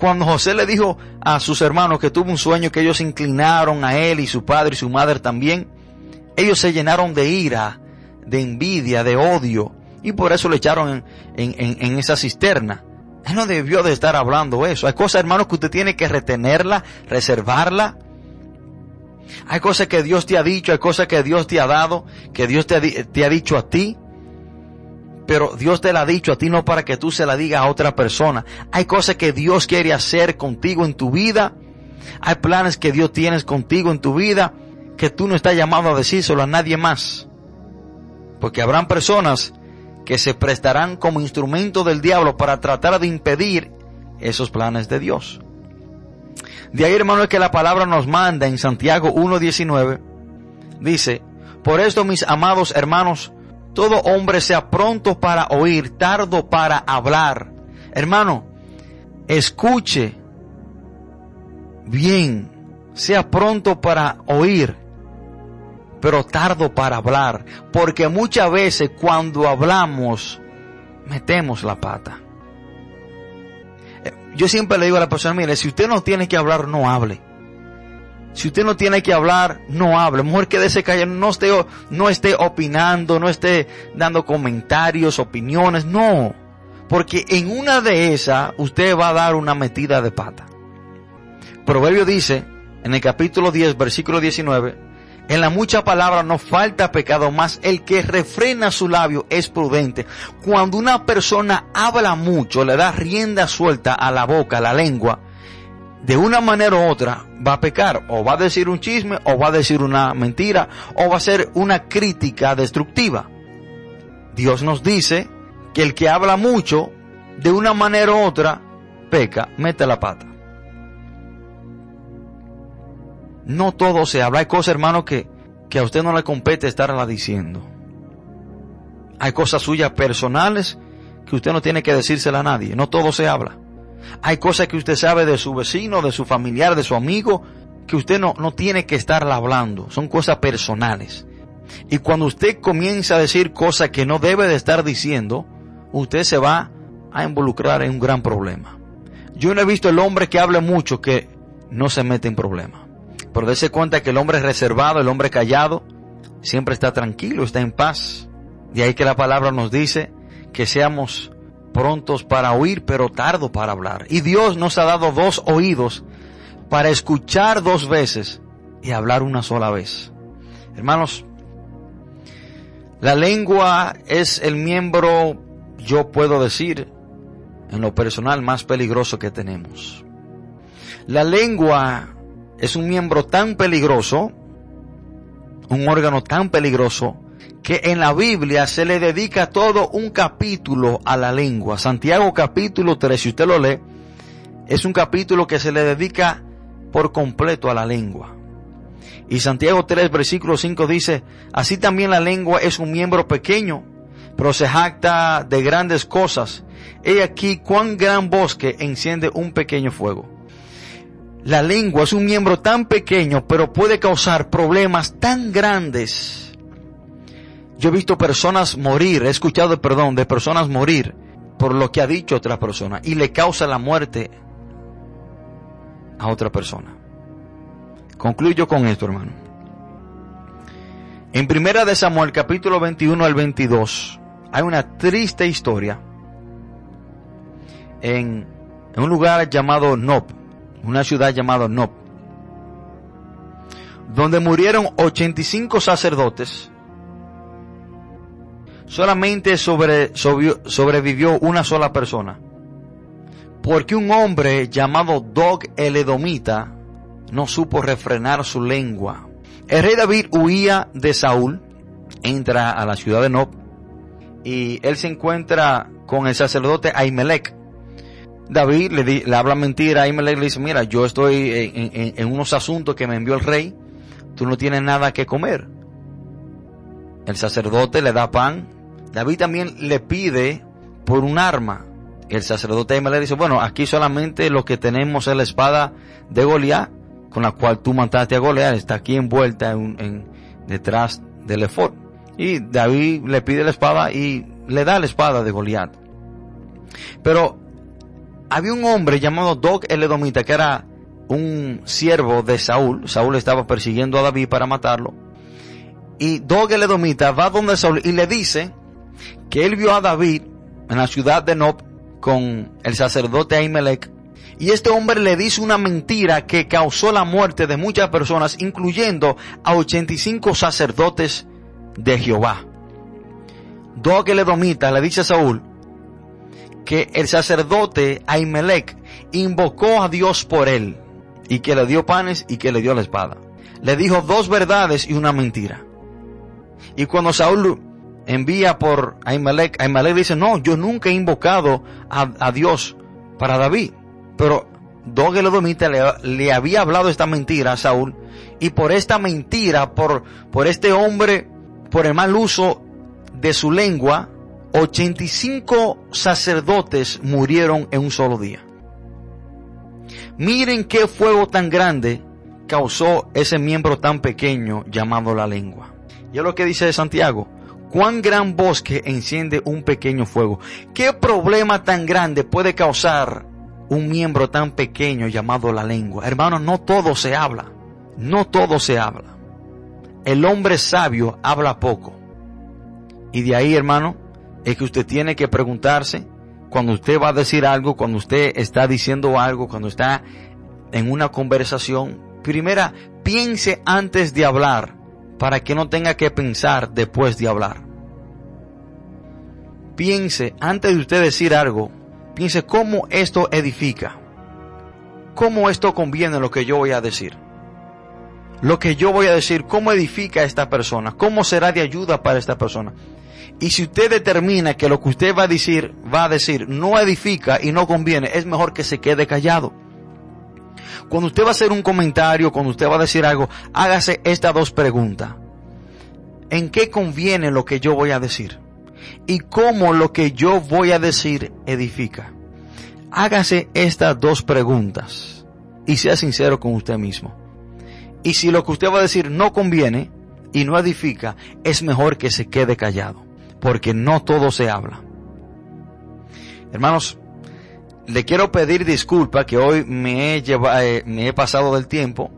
Speaker 1: Cuando José le dijo a sus hermanos que tuvo un sueño que ellos se inclinaron a él y su padre y su madre también, ellos se llenaron de ira, de envidia, de odio, y por eso le echaron en, esa cisterna. Él no debió de estar hablando eso. Hay cosas, hermanos, que usted tiene que retenerla, reservarla. Hay cosas que Dios te ha dicho, hay cosas que Dios te ha dado, que Dios te ha dicho a ti pero Dios te la ha dicho a ti no para que tú se la digas a otra persona. Hay cosas que Dios quiere hacer contigo en tu vida. Hay planes que Dios tiene contigo en tu vida que tú no estás llamado a decírselo a nadie más. Porque habrán personas que se prestarán como instrumento del diablo para tratar de impedir esos planes de Dios. De ahí, hermano, es que la palabra nos manda en Santiago 1.19. Dice, por esto, mis amados hermanos, todo hombre sea pronto para oír, tardo para hablar. Hermano, escuche bien, sea pronto para oír, pero tardo para hablar. Porque muchas veces cuando hablamos, metemos la pata. Eh, yo siempre le digo a la persona, mire, si usted no tiene que hablar, no hable. Si usted no tiene que hablar, no hable. Mejor quédese callado, no esté, no esté opinando, no esté dando comentarios, opiniones, no. Porque en una de esas usted va a dar una metida de pata. Proverbio dice, en el capítulo 10, versículo 19, en la mucha palabra no falta pecado, más el que refrena su labio es prudente. Cuando una persona habla mucho, le da rienda suelta a la boca, a la lengua, de una manera u otra va a pecar, o va a decir un chisme, o va a decir una mentira, o va a ser una crítica destructiva. Dios nos dice que el que habla mucho, de una manera u otra, peca, mete la pata. No todo se habla. Hay cosas, hermano, que, que a usted no le compete estarla diciendo. Hay cosas suyas personales que usted no tiene que decírsela a nadie. No todo se habla. Hay cosas que usted sabe de su vecino, de su familiar, de su amigo, que usted no, no tiene que estarla hablando. Son cosas personales. Y cuando usted comienza a decir cosas que no debe de estar diciendo, usted se va a involucrar en un gran problema. Yo no he visto el hombre que hable mucho que no se mete en problemas. Pero dése cuenta que el hombre reservado, el hombre callado, siempre está tranquilo, está en paz. De ahí que la palabra nos dice que seamos prontos para oír, pero tardo para hablar. Y Dios nos ha dado dos oídos para escuchar dos veces y hablar una sola vez. Hermanos, la lengua es el miembro, yo puedo decir, en lo personal más peligroso que tenemos. La lengua es un miembro tan peligroso, un órgano tan peligroso, que en la Biblia se le dedica todo un capítulo a la lengua. Santiago capítulo 3, si usted lo lee, es un capítulo que se le dedica por completo a la lengua. Y Santiago 3, versículo 5 dice, así también la lengua es un miembro pequeño, pero se jacta de grandes cosas. He aquí cuán gran bosque enciende un pequeño fuego. La lengua es un miembro tan pequeño, pero puede causar problemas tan grandes. Yo he visto personas morir, he escuchado, perdón, de personas morir por lo que ha dicho otra persona y le causa la muerte a otra persona. Concluyo con esto, hermano. En Primera de Samuel, capítulo 21 al 22, hay una triste historia en, en un lugar llamado Nob una ciudad llamada Nob, donde murieron 85 sacerdotes. Solamente sobre, sobrevivió una sola persona. Porque un hombre llamado Dog el Edomita no supo refrenar su lengua. El rey David huía de Saúl, entra a la ciudad de Nob y él se encuentra con el sacerdote Ahimelech, David le, habla mentira a Imelec le dice, mira, yo estoy en, unos asuntos que me envió el rey, tú no tienes nada que comer. El sacerdote le da pan. David también le pide por un arma. El sacerdote le dice, bueno, aquí solamente lo que tenemos es la espada de Goliat, con la cual tú mataste a Goliat, está aquí envuelta en, detrás del efod. Y David le pide la espada y le da la espada de Goliat. Pero había un hombre llamado Dog el Edomita que era un siervo de Saúl. Saúl estaba persiguiendo a David para matarlo. Y Dog el Edomita va donde Saúl y le dice que él vio a David en la ciudad de Nob con el sacerdote Ahimelech. Y este hombre le dice una mentira que causó la muerte de muchas personas, incluyendo a 85 sacerdotes de Jehová. El Edomita le dice a Saúl, que el sacerdote Ahimelech invocó a Dios por él y que le dio panes y que le dio la espada. Le dijo dos verdades y una mentira. Y cuando Saúl envía por Ahimelech, Ahimelech dice, no, yo nunca he invocado a, Dios para David. Pero Dog el le, le, había hablado esta mentira a Saúl y por esta mentira, por, por este hombre, por el mal uso de su lengua, 85 sacerdotes murieron en un solo día. Miren qué fuego tan grande causó ese miembro tan pequeño llamado la lengua. Y es lo que dice Santiago, cuán gran bosque enciende un pequeño fuego. ¿Qué problema tan grande puede causar un miembro tan pequeño llamado la lengua? Hermano, no todo se habla. No todo se habla. El hombre sabio habla poco. Y de ahí, hermano, es que usted tiene que preguntarse cuando usted va a decir algo, cuando usted está diciendo algo, cuando está en una conversación, primera, piense antes de hablar para que no tenga que pensar después de hablar. Piense antes de usted decir algo, piense cómo esto edifica, cómo esto conviene lo que yo voy a decir. Lo que yo voy a decir, cómo edifica a esta persona, cómo será de ayuda para esta persona. Y si usted determina que lo que usted va a decir, va a decir, no edifica y no conviene, es mejor que se quede callado. Cuando usted va a hacer un comentario, cuando usted va a decir algo, hágase estas dos preguntas. ¿En qué conviene lo que yo voy a decir? ¿Y cómo lo que yo voy a decir edifica? Hágase estas dos preguntas y sea sincero con usted mismo. Y si lo que usted va a decir no conviene y no edifica, es mejor que se quede callado, porque no todo se habla. Hermanos, le quiero pedir disculpas que hoy me he, llevado, eh, me he pasado del tiempo,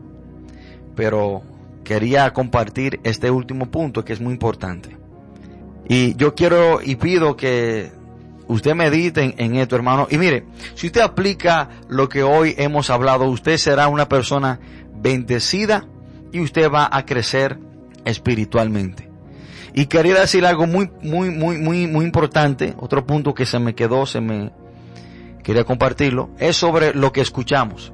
Speaker 1: pero quería compartir este último punto que es muy importante. Y yo quiero y pido que usted medite en, en, esto, hermano. Y mire, si usted aplica lo que hoy hemos hablado, usted será una persona bendecida y usted va a crecer espiritualmente. Y quería decir algo muy, muy, muy, muy, muy importante. Otro punto que se me quedó, se me, quería compartirlo, es sobre lo que escuchamos.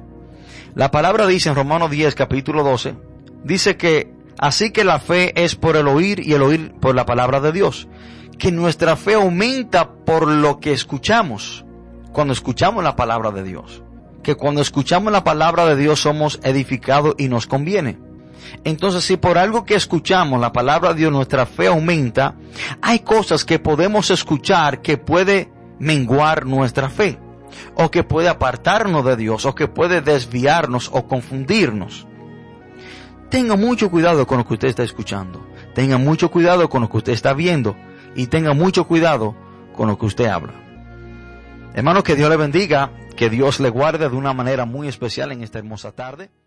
Speaker 1: La palabra dice en Romanos 10, capítulo 12, dice que así que la fe es por el oír y el oír por la palabra de Dios. Que nuestra fe aumenta por lo que escuchamos cuando escuchamos la palabra de Dios. Que cuando escuchamos la palabra de Dios somos edificados y nos conviene. Entonces, si por algo que escuchamos la palabra de Dios nuestra fe aumenta, hay cosas que podemos escuchar que puede menguar nuestra fe o que puede apartarnos de Dios, o que puede desviarnos o confundirnos. Tenga mucho cuidado con lo que usted está escuchando. Tenga mucho cuidado con lo que usted está viendo. Y tenga mucho cuidado con lo que usted habla. Hermano, que Dios le bendiga, que Dios le guarde de una manera muy especial en esta hermosa tarde.